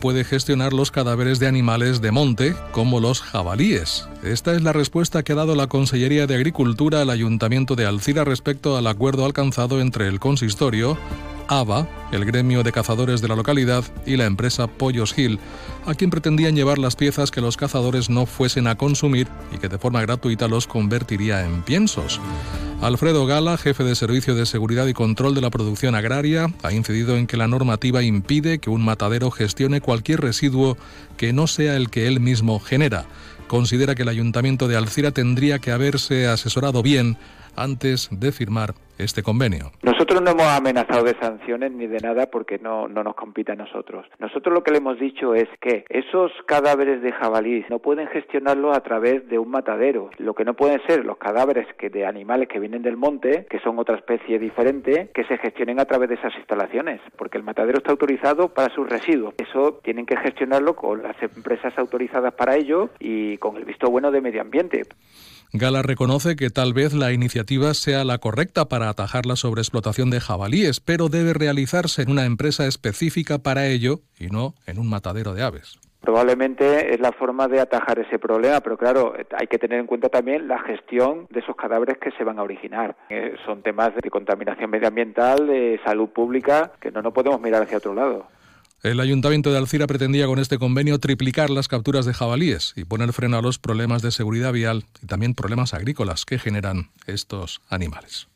puede gestionar los cadáveres de animales de monte, como los jabalíes. Esta es la respuesta que ha dado la Consellería de Agricultura al Ayuntamiento de Alcira respecto al acuerdo alcanzado entre el consistorio, ABA, el gremio de cazadores de la localidad, y la empresa Pollos Hill, a quien pretendían llevar las piezas que los cazadores no fuesen a consumir y que de forma gratuita los convertiría en piensos. Alfredo Gala, jefe de Servicio de Seguridad y Control de la Producción Agraria, ha incidido en que la normativa impide que un matadero gestione cualquier residuo que no sea el que él mismo genera. Considera que el Ayuntamiento de Alcira tendría que haberse asesorado bien antes de firmar este convenio. Nosotros no hemos amenazado de sanciones ni de nada porque no, no nos compite a nosotros. Nosotros lo que le hemos dicho es que esos cadáveres de jabalí no pueden gestionarlo a través de un matadero. Lo que no pueden ser los cadáveres que de animales que vienen del monte, que son otra especie diferente, que se gestionen a través de esas instalaciones, porque el matadero está autorizado para sus residuos. Eso tienen que gestionarlo con las empresas autorizadas para ello y con el visto bueno de medio ambiente. Gala reconoce que tal vez la iniciativa sea la correcta para atajar la sobreexplotación de jabalíes, pero debe realizarse en una empresa específica para ello y no en un matadero de aves. Probablemente es la forma de atajar ese problema, pero claro, hay que tener en cuenta también la gestión de esos cadáveres que se van a originar. Eh, son temas de contaminación medioambiental, de salud pública, que no nos podemos mirar hacia otro lado. El ayuntamiento de Alcira pretendía con este convenio triplicar las capturas de jabalíes y poner freno a los problemas de seguridad vial y también problemas agrícolas que generan estos animales.